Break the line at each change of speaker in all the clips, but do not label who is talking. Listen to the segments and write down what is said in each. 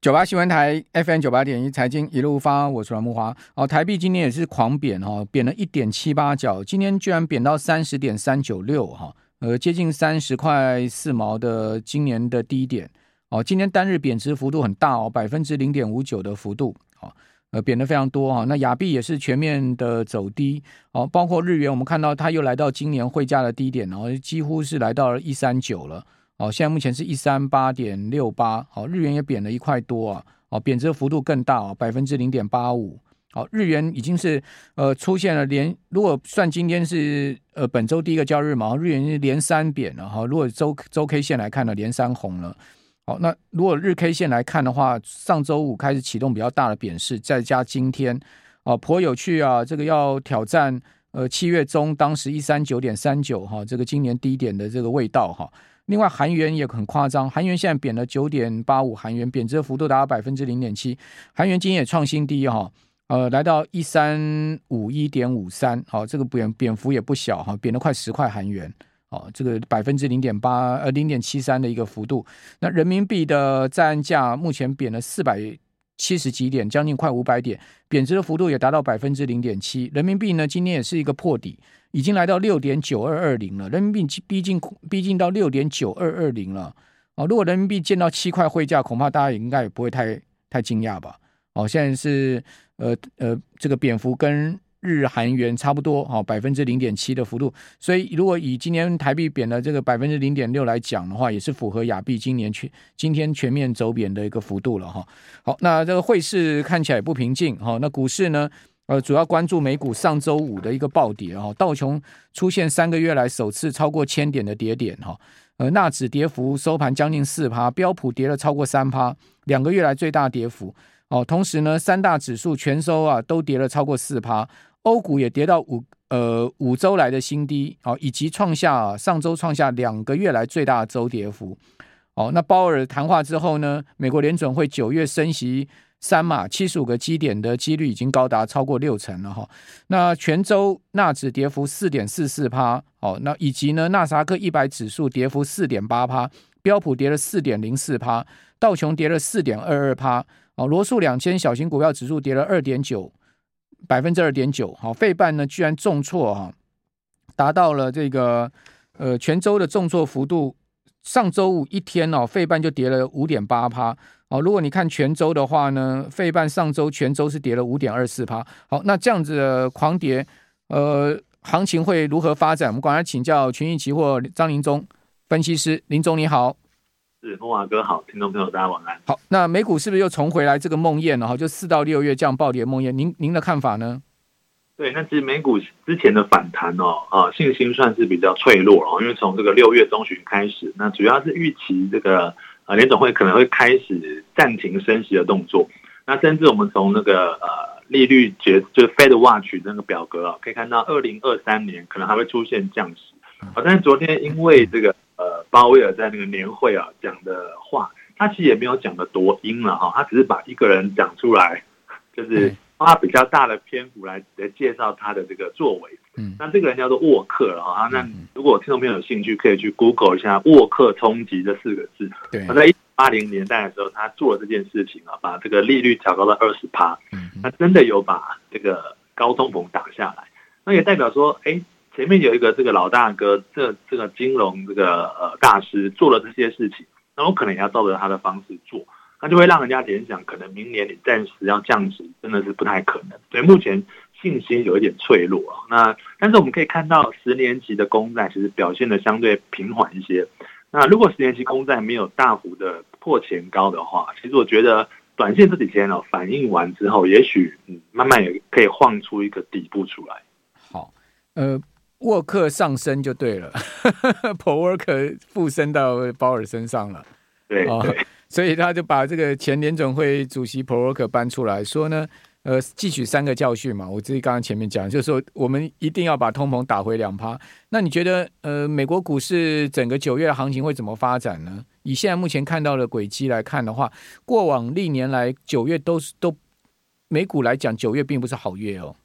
九八新闻台 FM 九八点一财经一路发，我是阮木华。哦，台币今天也是狂贬哈，贬了一点七八角，今天居然贬到三十点三九六哈，呃，接近三十块四毛的今年的低点。哦，今天单日贬值幅度很大哦，百分之零点五九的幅度，哦，呃，贬的非常多哈。那亚币也是全面的走低，哦，包括日元，我们看到它又来到今年汇价的低点，然后几乎是来到了一三九了。哦，现在目前是一三八点六八，好，日元也贬了一块多啊，哦，贬值幅度更大哦，百分之零点八五，好，日元已经是呃出现了连，如果算今天是呃本周第一个交易日嘛，日元是连三贬了哈，如果周周 K 线来看呢，连三红了，好，那如果日 K 线来看的话，上周五开始启动比较大的贬势，再加今天，哦，颇有趣啊，这个要挑战呃七月中当时一三九点三九哈，这个今年低点的这个味道哈。另外，韩元也很夸张，韩元现在贬了九点八五，韩元贬值的幅度达到百分之零点七，韩元今天也创新低哈，呃，来到一三五一点五三，好，这个贬贬幅也不小哈，贬了快十块韩元，哦，这个百分之零点八呃零点七三的一个幅度。那人民币的在岸价目前贬了四百七十几点，将近快五百点，贬值的幅度也达到百分之零点七。人民币呢，今天也是一个破底。已经来到六点九二二零了，人民币逼近逼近到六点九二二零了。哦，如果人民币见到七块汇价，恐怕大家也应该也不会太太惊讶吧？哦，现在是呃呃，这个贬幅跟日韩元差不多，哦，百分之零点七的幅度。所以，如果以今年台币贬的这个百分之零点六来讲的话，也是符合亚币今年全今天全面走贬的一个幅度了哈。好，那这个汇市看起来也不平静哈。那股市呢？呃，主要关注美股上周五的一个暴跌哈，道琼出现三个月来首次超过千点的跌点哈，呃，纳指跌幅收盘将近四趴，标普跌了超过三趴，两个月来最大跌幅哦。同时呢，三大指数全收啊都跌了超过四趴，欧股也跌到五呃五周来的新低哦，以及创下、上周创下两个月来最大周跌幅哦。那鲍尔谈话之后呢，美国联准会九月升息。三码七十五个基点的几率已经高达超过六成了哈。那全周纳指跌幅四点四四趴，哦，那以及呢纳斯达克一百指数跌幅四点八趴，标普跌了四点零四趴，道琼跌了四点二二趴，哦，罗素两千小型股票指数跌了二点九百分之二点九，好，费半呢居然重挫哈，达到了这个呃全周的重挫幅度，上周五一天哦，费半就跌了五点八趴。好，如果你看全周的话呢，费半上周全周是跌了五点二四趴。好，那这样子的狂跌，呃，行情会如何发展？我们赶快请教群益期货张林忠分析师，林总你好。
是，慕驊哥好，听众朋友大家晚安。
好，那美股是不是又重回来这个梦魇了？哈，就四到六月这样暴跌梦魇，您您的看法呢？
对，那其实美股之前的反弹哦，啊，信心算是比较脆弱哦，因为从这个六月中旬开始，那主要是预期这个。啊，联总会可能会开始暂停升息的动作，那甚至我们从那个呃利率决就是 Fed Watch 那个表格啊，可以看到二零二三年可能还会出现降息。好，但是昨天因为这个呃鲍威尔在那个年会啊讲的话，他其实也没有讲的多阴了哈，他只是把一个人讲出来，就是。花比较大的篇幅来来介绍他的这个作为，嗯，那这个人叫做沃克哈，那如果听众朋友有兴趣，可以去 Google 一下“沃克冲击”这四个字。对，他在一九八零年代的时候，他做了这件事情啊，把这个利率调高到二十趴，嗯，他真的有把这个高通膨打下来。那也代表说，哎，前面有一个这个老大哥，这这个金融这个呃大师做了这些事情，那我可能也要照着他的方式做。那就会让人家联想，可能明年你暂时要降息，真的是不太可能。所以目前信心有一点脆弱。那但是我们可以看到，十年期的公债其实表现的相对平缓一些。那如果十年期公债没有大幅的破前高的话，其实我觉得短线这几天哦反应完之后，也许嗯慢慢也可以晃出一个底部出来。
好，呃，沃克上升就对了，Paul Volcker 附身到鲍尔身上了。
对。对
哦所以他就把这个前联总会主席 Volcker 搬出来说呢，呃，汲取三个教训嘛。我自己刚刚前面讲，就是说我们一定要把通膨打回两趴。那你觉得，呃，美国股市整个九月的行情会怎么发展呢？以现在目前看到的轨迹来看的话，过往历年来九月都是都美股来讲，九月并不是好月哦。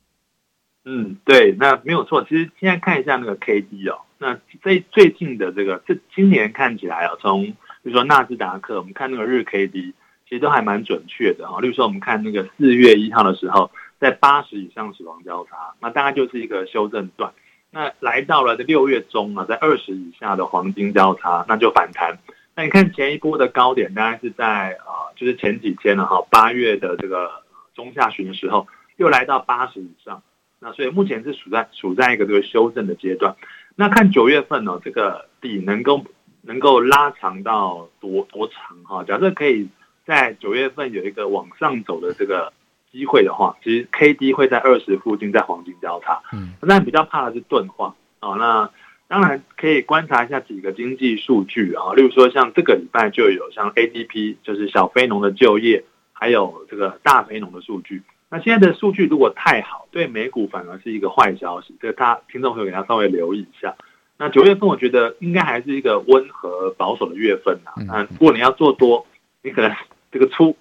嗯，对，那没有错。其实现在看一下那个 K D 哦，那最最近的这个这今年看起来啊，从比如说纳斯达克，我们看那个日 K D，其实都还蛮准确的哈。例如说，我们看那个四月一号的时候，在八十以上死亡交叉，那大概就是一个修正段。那来到了这六月中啊，在二十以下的黄金交叉，那就反弹。那你看前一波的高点，大概是在啊，就是前几天了哈，八月的这个中下旬的时候，又来到八十以上。那所以目前是处在处在一个这个修正的阶段。那看九月份呢，这个底能够能够拉长到多多长哈？假设可以在九月份有一个往上走的这个机会的话，其实 K D 会在二十附近，在黄金交叉。嗯，那比较怕的是钝化啊。那当然可以观察一下几个经济数据啊，例如说像这个礼拜就有像 A D P，就是小非农的就业，还有这个大非农的数据。那现在的数据如果太好，对美股反而是一个坏消息，这个大家听众朋友给他稍微留意一下。那九月份我觉得应该还是一个温和保守的月份呐。那如果你要做多，你可能这个出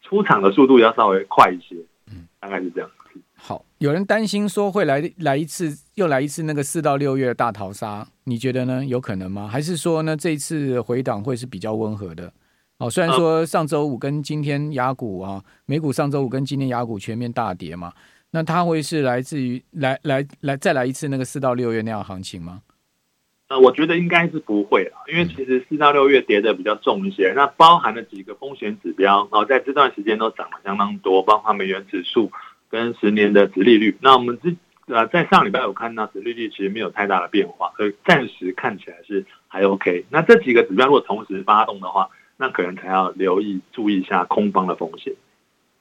出场的速度要稍微快一些，嗯，大概是这样。
好，有人担心说会来来一次，又来一次那个四到六月的大逃杀，你觉得呢？有可能吗？还是说呢，这一次回档会是比较温和的？哦，虽然说上周五跟今天雅股啊，美股上周五跟今天雅股全面大跌嘛，那它会是来自于来来来再来一次那个四到六月那样行情吗？
呃，我觉得应该是不会啊，因为其实四到六月跌的比较重一些，那包含了几个风险指标，然后在这段时间都涨了相当多，包括美元指数。跟十年的殖利率，那我们之呃在上礼拜有看到殖利率其实没有太大的变化，所以暂时看起来是还 OK。那这几个指标如果同时发动的话，那可能才要留意注意一下空方的风险。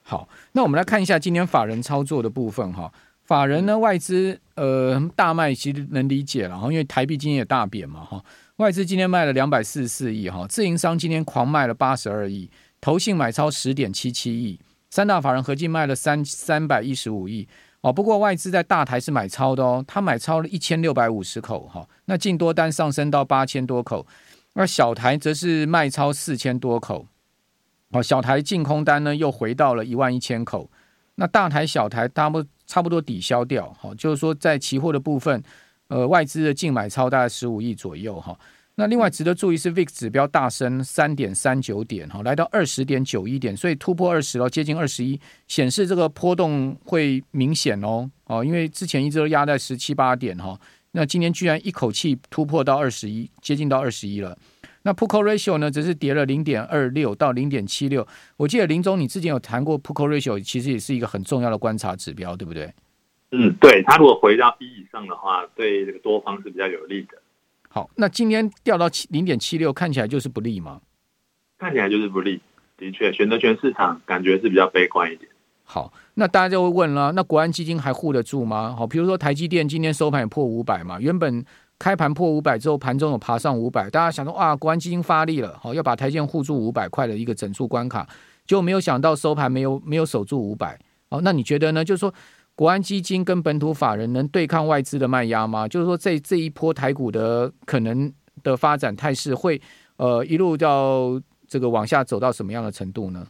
好，那我们来看一下今天法人操作的部分哈。法人呢，外资呃大卖其实能理解了哈，因为台币今天也大贬嘛哈。外资今天卖了两百四十四亿哈，自营商今天狂卖了八十二亿，投信买超十点七七亿。三大法人合计卖了三三百一十五亿哦，不过外资在大台是买超的哦，他买超了一千六百五十口哈，那净多单上升到八千多口，而小台则是卖超四千多口，哦，小台净空单呢又回到了一万一千口，那大台小台差不差不多抵消掉哈，就是说在期货的部分，呃，外资的净买超大概十五亿左右哈。那另外值得注意是 VIX 指标大升三点三九点哈，来到二十点九一点，所以突破二十了，接近二十一，显示这个波动会明显哦哦，因为之前一直都压在十七八点哈，那今天居然一口气突破到二十一，接近到二十一了。那 Call Ratio 呢，只是跌了零点二六到零点七六。我记得林总你之前有谈过 Call Ratio，其实也是一个很重要的观察指标，对不对？
嗯，对，它如果回到一以上的话，对这个多方是比较有利的。
好，那今天掉到七零点七六，看起来就是不利吗？
看起来就是不利，的确，选择权市场感觉是比较悲观一点。
好，那大家就会问了，那国安基金还护得住吗？好，比如说台积电今天收盘也破五百嘛，原本开盘破五百之后，盘中有爬上五百，大家想说啊，国安基金发力了，好，要把台积护住五百块的一个整数关卡，结果没有想到收盘没有没有守住五百。好，那你觉得呢？就是说。国安基金跟本土法人能对抗外资的卖压吗？就是说，这这一波台股的可能的发展态势会呃一路到这个往下走到什么样的程度呢？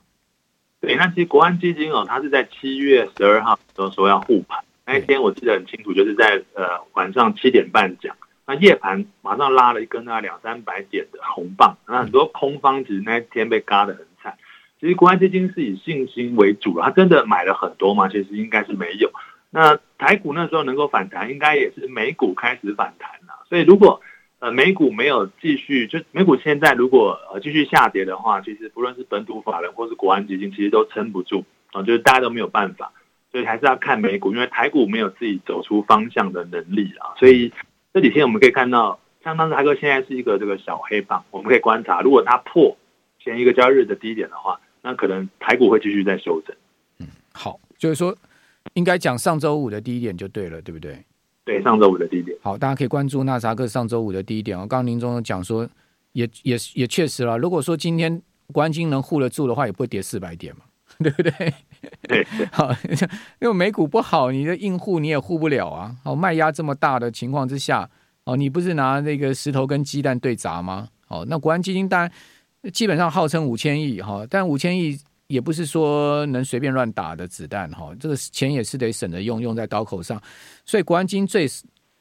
对，那其实国安基金哦，它是在七月十二号的时候要护盘，那一天我记得很清楚，就是在呃晚上七点半讲，那夜盘马上拉了一根那两三百点的红棒，那很多空方其实那天被嘎得很惨。其实国安基金是以信心为主，他真的买了很多吗？其实应该是没有。那台股那时候能够反弹，应该也是美股开始反弹了。所以如果呃美股没有继续，就美股现在如果呃继续下跌的话，其实不论是本土法人或是国安基金，其实都撑不住啊，就是大家都没有办法。所以还是要看美股，因为台股没有自己走出方向的能力啊。所以这几天我们可以看到，像当时台哥现在是一个这个小黑棒，我们可以观察，如果它破前一个交易日的低点的话。那可能台股会继续在修正。
嗯，好，就是说应该讲上周五的低点就对了，对不对？
对，上周五的低点。
好，大家可以关注纳斯达克上周五的低点哦。刚刚林总讲说，也也也确实了。如果说今天国安金能护得住的话，也不会跌四百点嘛，对不对？
对，
好，因为美股不好，你的硬护你也护不了啊。好，卖压这么大的情况之下，哦，你不是拿那个石头跟鸡蛋对砸吗？哦，那国安基金当然。基本上号称五千亿哈，但五千亿也不是说能随便乱打的子弹哈，这个钱也是得省着用，用在刀口上。所以国安金最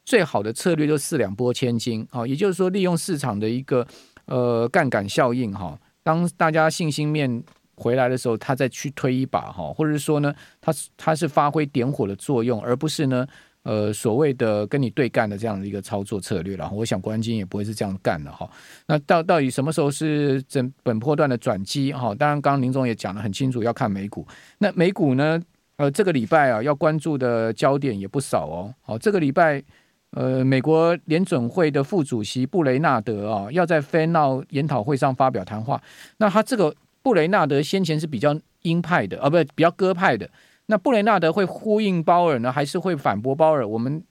最好的策略就是四两拨千斤啊，也就是说利用市场的一个呃杠杆效应哈，当大家信心面回来的时候，他再去推一把哈，或者是说呢，他他是发挥点火的作用，而不是呢。呃，所谓的跟你对干的这样的一个操作策略，然后我想国安金也不会是这样干的哈。那到到底什么时候是整本波段的转机哈？当然，刚刚林总也讲得很清楚，要看美股。那美股呢？呃，这个礼拜啊，要关注的焦点也不少哦。好，这个礼拜，呃，美国联准会的副主席布雷纳德啊，要在 f e n 研讨会上发表谈话。那他这个布雷纳德先前是比较鹰派的啊，不比较鸽派的。那布雷纳德会呼应鲍尔呢，还是会反驳鲍尔？我们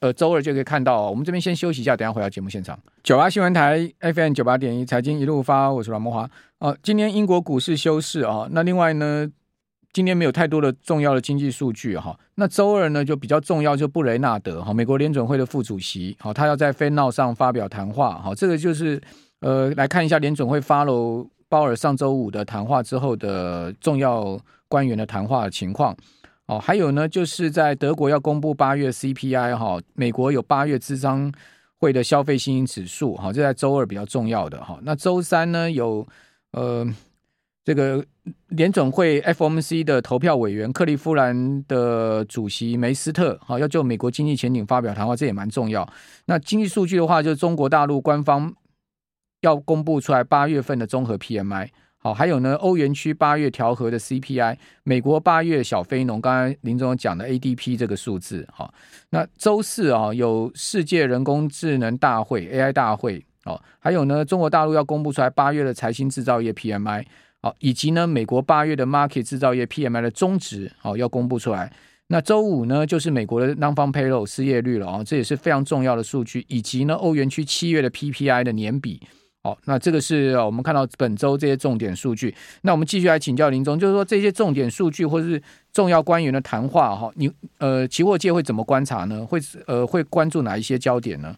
呃周二就可以看到。哦我们这边先休息一下，等下回到节目现场。九八新闻台 FM 九八点一财经一路发，我是阮慕驊。哦、呃，今天英国股市休市啊。那另外呢，今天没有太多的重要的经济数据哈。那周二呢就比较重要，就布雷纳德哈，美国联准会的副主席，好，他要在 f e n 上发表谈话。好，这个就是呃来看一下联准会 follow 鲍尔上周五的谈话之后的重要。官员的谈话情况，哦，还有呢，就是在德国要公布八月 CPI 哈，美国有八月咨商会的消费信心指数，哈，这在周二比较重要的哈。那周三呢，有呃这个联准会 FOMC 的投票委员克利夫兰的主席梅斯特，哈，要就美国经济前景发表谈话，这也蛮重要。那经济数据的话，就是中国大陆官方要公布出来八月份的综合 PMI。好，还有呢，欧元区八月调和的 CPI，美国八月小非农，刚才林总讲的 ADP 这个数字，好，那周四啊有世界人工智能大会 AI 大会，哦，还有呢，中国大陆要公布出来八月的财新制造业 PMI，好，以及呢，美国八月的 Market 制造业 PMI 的终值，好，要公布出来。那周五呢，就是美国的 Non-Farm Payroll 失业率了啊，这也是非常重要的数据，以及呢，欧元区七月的 PPI 的年比。好，那这个是我们看到本周这些重点数据。那我们继续来请教林总，就是说这些重点数据或是重要官员的谈话，哈，你呃，期货界会怎么观察呢？会呃，会关注哪一些焦点呢？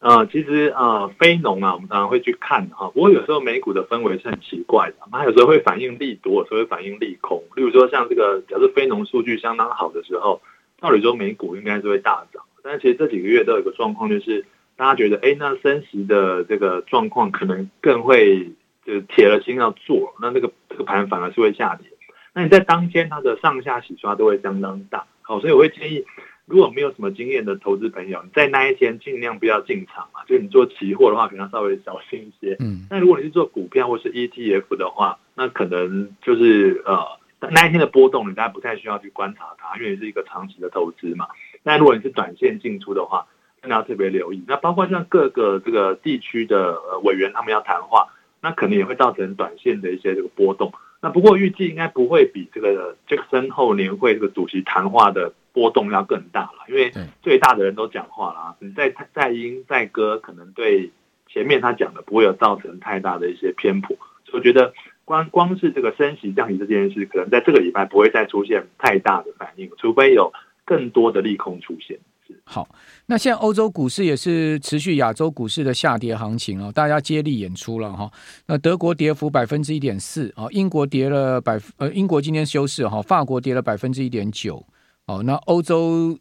呃，其实呃，非农啊，我们常常会去看哈。不过有时候美股的氛围是很奇怪的，它有时候会反映利多，有时候会反映利空。例如说像这个，假设非农数据相当好的时候，道理说美股应该是会大涨。但是其实这几个月都有一个状况，就是。大家觉得，哎，那升息的这个状况可能更会就是铁了心要做，那那个这个盘反而是会下跌。那你在当天它的上下洗刷都会相当大，好，所以我会建议，如果没有什么经验的投资朋友，你在那一天尽量不要进场啊。就你做期货的话，可能要稍微小心一些。嗯。那如果你是做股票或是 ETF 的话，那可能就是呃那一天的波动，你大家不太需要去观察它，因为是一个长期的投资嘛。那如果你是短线进出的话，真的要特别留意，那包括像各个这个地区的委员，他们要谈话，那可能也会造成短线的一些这个波动。那不过预计应该不会比这个杰克森后年会这个主席谈话的波动要更大了，因为最大的人都讲话了，你再再鹰再歌，可能对前面他讲的不会有造成太大的一些偏颇。所以我觉得光光是这个升息降息这件事，可能在这个礼拜不会再出现太大的反应，除非有更多的利空出现。
好，那现在欧洲股市也是持续亚洲股市的下跌行情哦，大家接力演出了哈。那德国跌幅百分之一点四啊，英国跌了百呃，英国今天休市哈，法国跌了百分之一点九哦。那欧洲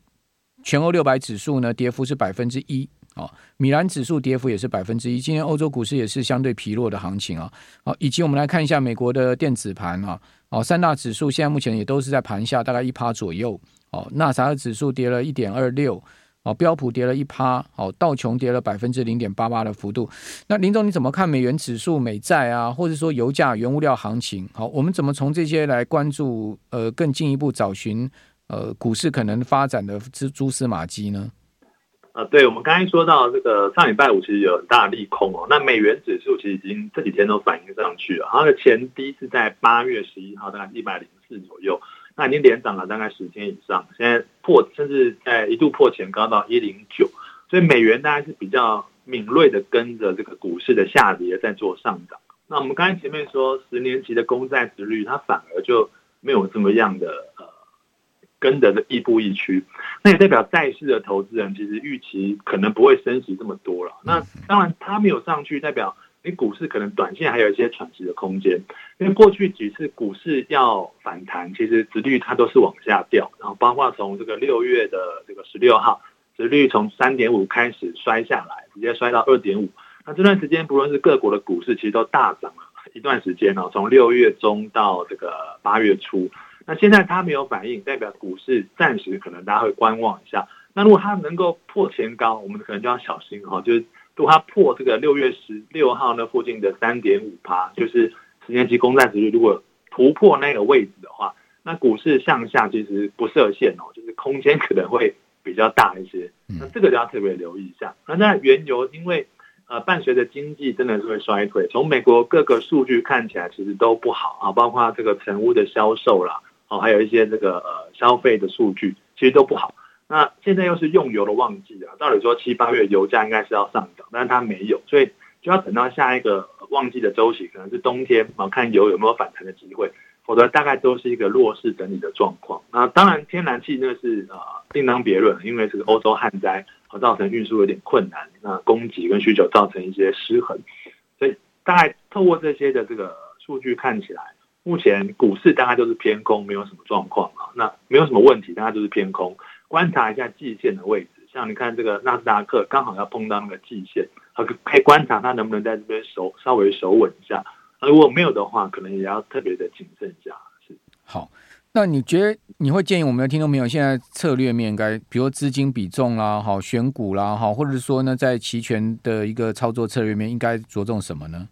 全欧六百指数呢，跌幅是百分之一啊，米兰指数跌幅也是百分之一。今天欧洲股市也是相对疲弱的行情啊。好，以及我们来看一下美国的电子盘啊，哦，三大指数现在目前也都是在盘下，大概一趴左右。哦，纳萨尔指数跌了一点二六，哦，标普跌了一趴，哦，道琼跌了百分之零点八八的幅度。那林总你怎么看美元指数、美债啊，或者说油价、原物料行情？好，我们怎么从这些来关注？呃，更进一步找寻呃股市可能发展的蛛蛛丝马迹呢？
啊，对，我们刚才说到这个上礼拜五其实有很大利空哦。那美元指数其实已经这几天都反映上去了，它的前低是在八月十一号，大概一百零四左右。那已经连涨了大概十天以上，现在破甚至在一度破前高到一零九，所以美元大概是比较敏锐的跟着这个股市的下跌在做上涨。那我们刚才前面说十年期的公债殖率，它反而就没有这么样的跟着的亦步亦趋，那也代表债市的投资人其实预期可能不会升息这么多了。那当然它没有上去，代表。你股市可能短线还有一些喘息的空间，因为过去几次股市要反弹，其实殖率它都是往下掉，然后包括从这个六月的这个十六号，殖率从三点五开始摔下来，直接摔到二点五。那这段时间不论是各国的股市，其实都大涨了一段时间哦，从六月中到这个八月初。那现在它没有反应，代表股市暂时可能大家会观望一下。那如果它能够破前高，我们可能就要小心哈。就是如果它破这个六月十六号那附近的三点五趴，就是十年期公债殖率，如果突破那个位置的话，那股市向下其实不设限哦，就是空间可能会比较大一些。那这个就要特别留意一下。那在原油，因为呃伴随着经济真的是会衰退，从美国各个数据看起来其实都不好啊，包括这个成屋的销售啦。哦，还有一些这个呃消费的数据其实都不好。那现在又是用油的旺季啊，照理说七八月油价应该是要上涨，但是它没有，所以就要等到下一个旺季的周期，可能是冬天啊，看油有没有反弹的机会，否则大概都是一个弱势整理的状况。那当然天然气那是呃另当别论，因为这个欧洲旱灾和造成运输有点困难，那供给跟需求造成一些失衡，所以大概透过这些的这个数据看起来。目前股市大概就是偏空，没有什么状况啊，那没有什么问题，大概就是偏空。观察一下季线的位置，像你看这个纳斯达克刚好要碰到那个季线，可可以观察它能不能在这边守稍微守稳一下。如果没有的话，可能也要特别的谨慎一下。是。
好，那你觉得你会建议我们的听众朋友现在策略面该，比如资金比重啦，好选股啦，好，或者说呢，在期权的一个操作策略面应该着重什么呢？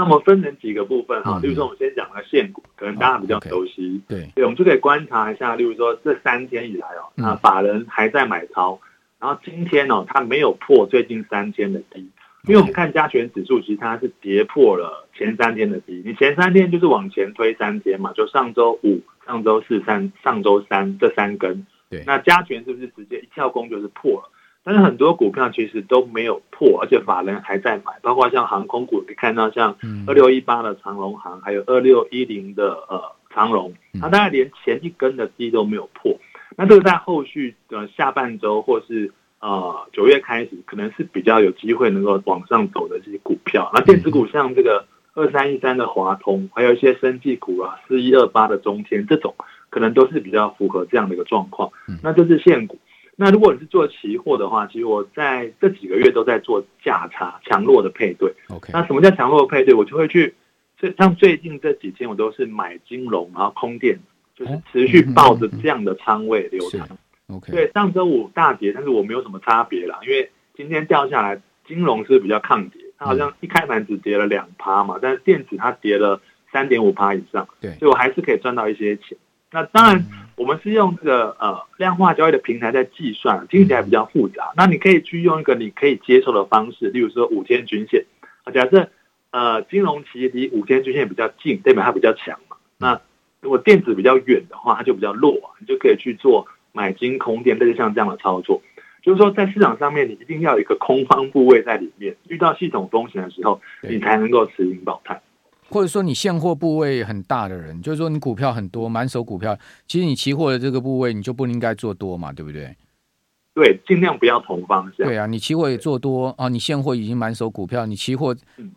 那么分成几个部分哈，例如说我们先讲个现股，可能大家比较熟悉，
对，
对，我们就可以观察一下，例如说这三天以来哦，那法人还在买超，然后今天哦，它没有破最近三天的低，因为我们看加权指数，其实它是跌破了前三天的低，你前三天就是往前推三天嘛，就上周五、上周四、三上周三这三根，对，那加权是不是直接一跳空就是破了？但是很多股票其实都没有破，而且法人还在买，包括像航空股，你看到像二六一八的长龙航，还有二六一零的呃长荣，它大概连前一根的低都没有破。那这个在后续的下半周或是呃九月开始，可能是比较有机会能够往上走的这些股票。那电子股像这个二三一三的华通，还有一些生技股啊，四一二八的中天，这种可能都是比较符合这样的一个状况。那就是现股。那如果你是做期货的话，其实我在这几个月都在做价差强弱的配对。OK，那什么叫强弱的配对？我就会去，像最近这几天我都是买金融，然后空电，就是持续抱着这样的仓位留长。OK，对，上周五大跌，但是我没有什么差别啦，因为今天掉下来，金融是比较抗跌，它好像一开盘只跌了两趴嘛，但是电子它跌了三点五趴以上，对，所以我还是可以赚到一些钱。那当然，我们是用这个呃量化交易的平台在计算，听起来比较复杂。那你可以去用一个你可以接受的方式，例如说五天均线。啊，假设呃金融期离五天均线比较近，代表它比较强嘛。那如果电子比较远的话，它就比较弱，你就可以去做买金空电，类似像这样的操作。就是说，在市场上面，你一定要有一个空方部位在里面，遇到系统风险的时候，你才能够持盈保泰。
或者说你现货部位很大的人，就是说你股票很多，满手股票，其实你期货的这个部位你就不应该做多嘛，对不对？
对，尽量不要同方向。
对啊，你期货也做多啊，你现货已经满手股票，你期货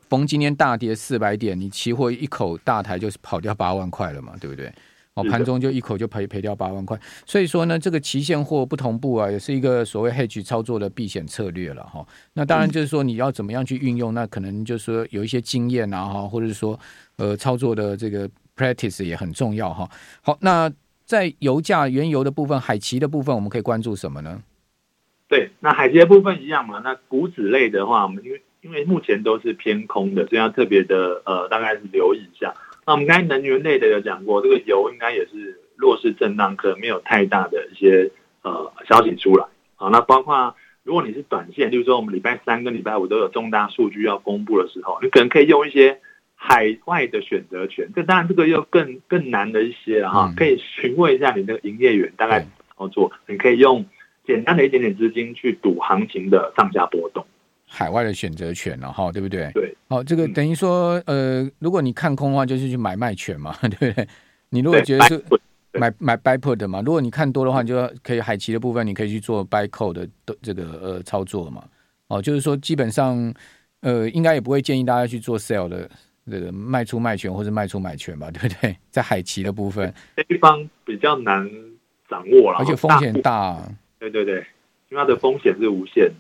逢今天大跌四百点，你期货一口大台就是跑掉八万块了嘛，对不对？哦，盘中就一口就赔赔掉八万块，所以说呢，这个期现货不同步啊，也是一个所谓 hedge 操作的避险策略了哈。那当然就是说你要怎么样去运用，那可能就是说有一些经验啊哈，或者是说呃操作的这个 practice 也很重要哈。好，那在油价原油的部分，海奇的部分，我们可以关注什么呢？
对，那海奇的部分一样嘛。那股指类的话，我们因为因为目前都是偏空的，所以要特别的呃，大概是留意一下。那我们刚才能源类的有讲过，这个油应该也是弱势震荡，可能没有太大的一些呃消息出来。好，那包括如果你是短线，就是说我们礼拜三跟礼拜五都有重大数据要公布的时候，你可能可以用一些海外的选择权。这当然这个又更更难的一些了哈，可以询问一下你的营业员大概操作，你可以用简单的一点点资金去赌行情的上下波动。
海外的选择权了哈，对不对？
对，
哦，这个等于说，呃，如果你看空的话，就是去买卖权嘛，对不对？你如果觉得是买买 buy put 的嘛，如果你看多的话，你就可以海奇的部分，你可以去做 buy call 的这个呃操作嘛。哦，就是说基本上，呃，应该也不会建议大家去做 sell 的这个卖出卖权或者卖出买权吧，对不对？在海奇的部分，
这地方比较难掌握了，
而且风险大啊。
对对对，因为它的风险是无限的。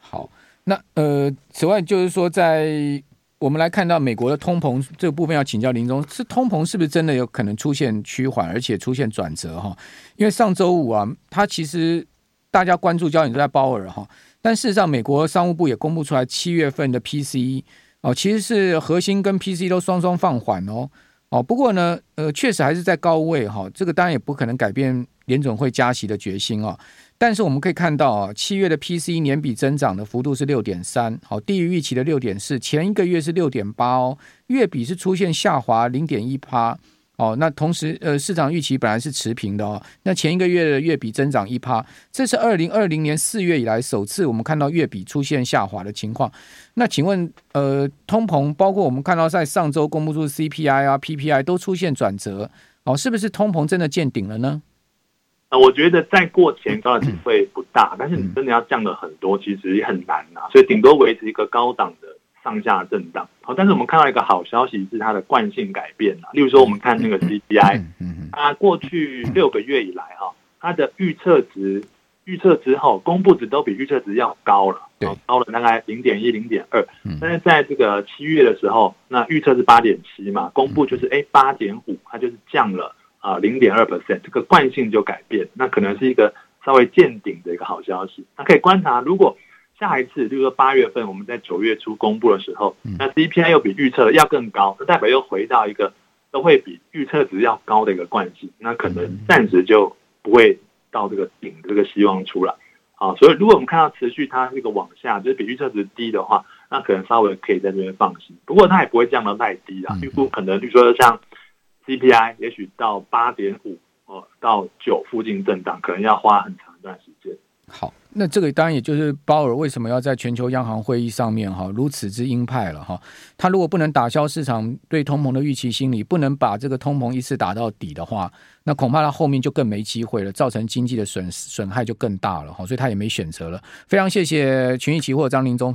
好。那呃，此外就是说，在我们来看到美国的通膨这个部分，要请教林总，是通膨是不是真的有可能出现趋缓，而且出现转折哈？因为上周五啊，它其实大家关注焦点都在鲍尔哈，但事实上，美国商务部也公布出来七月份的 PCE 哦，其实是核心跟 PCE 都双双放缓哦哦，不过呢，呃，确实还是在高位哈，这个当然也不可能改变联准会加息的决心啊。但是我们可以看到啊，七月的 P C 年比增长的幅度是六点三，好，低于预期的六点四。前一个月是六点八哦，月比是出现下滑零点一趴哦。那同时，呃，市场预期本来是持平的哦。那前一个月的月比增长一趴，这是二零二零年四月以来首次我们看到月比出现下滑的情况。那请问，呃，通膨包括我们看到在上周公布出 CPI 啊、PPI 都出现转折哦，是不是通膨真的见顶了呢？
呃，我觉得再过前高的机会不大，但是你真的要降了很多，其实也很难呐。所以顶多维持一个高档的上下震荡。好，但是我们看到一个好消息是它的惯性改变了。例如说，我们看那个 CPI，它过去六个月以来哈，它的预测值预测之后公布值都比预测值要高了，高了大概零点一、零点二。但是在这个七月的时候，那预测是八点七嘛，公布就是哎八点五，它就是降了。啊，零点二 percent，这个惯性就改变，那可能是一个稍微见顶的一个好消息。那可以观察，如果下一次，就是说八月份我们在九月初公布的时候，那 CPI 又比预测的要更高，那代表又回到一个都会比预测值要高的一个惯性，那可能暂时就不会到这个顶的这个希望出来。啊，所以如果我们看到持续它这个往下，就是比预测值低的话，那可能稍微可以在这边放心。不过它也不会降到太低啊，预估可能比如说像。CPI 也许到八点五哦，到九附近震荡，可能要花很长一段时间。
好，那这个当然也就是鲍尔为什么要在全球央行会议上面哈如此之鹰派了哈。他如果不能打消市场对通膨的预期心理，不能把这个通膨一次打到底的话，那恐怕他后面就更没机会了，造成经济的损损害就更大了哈。所以他也没选择了。非常谢谢群益期货张林中分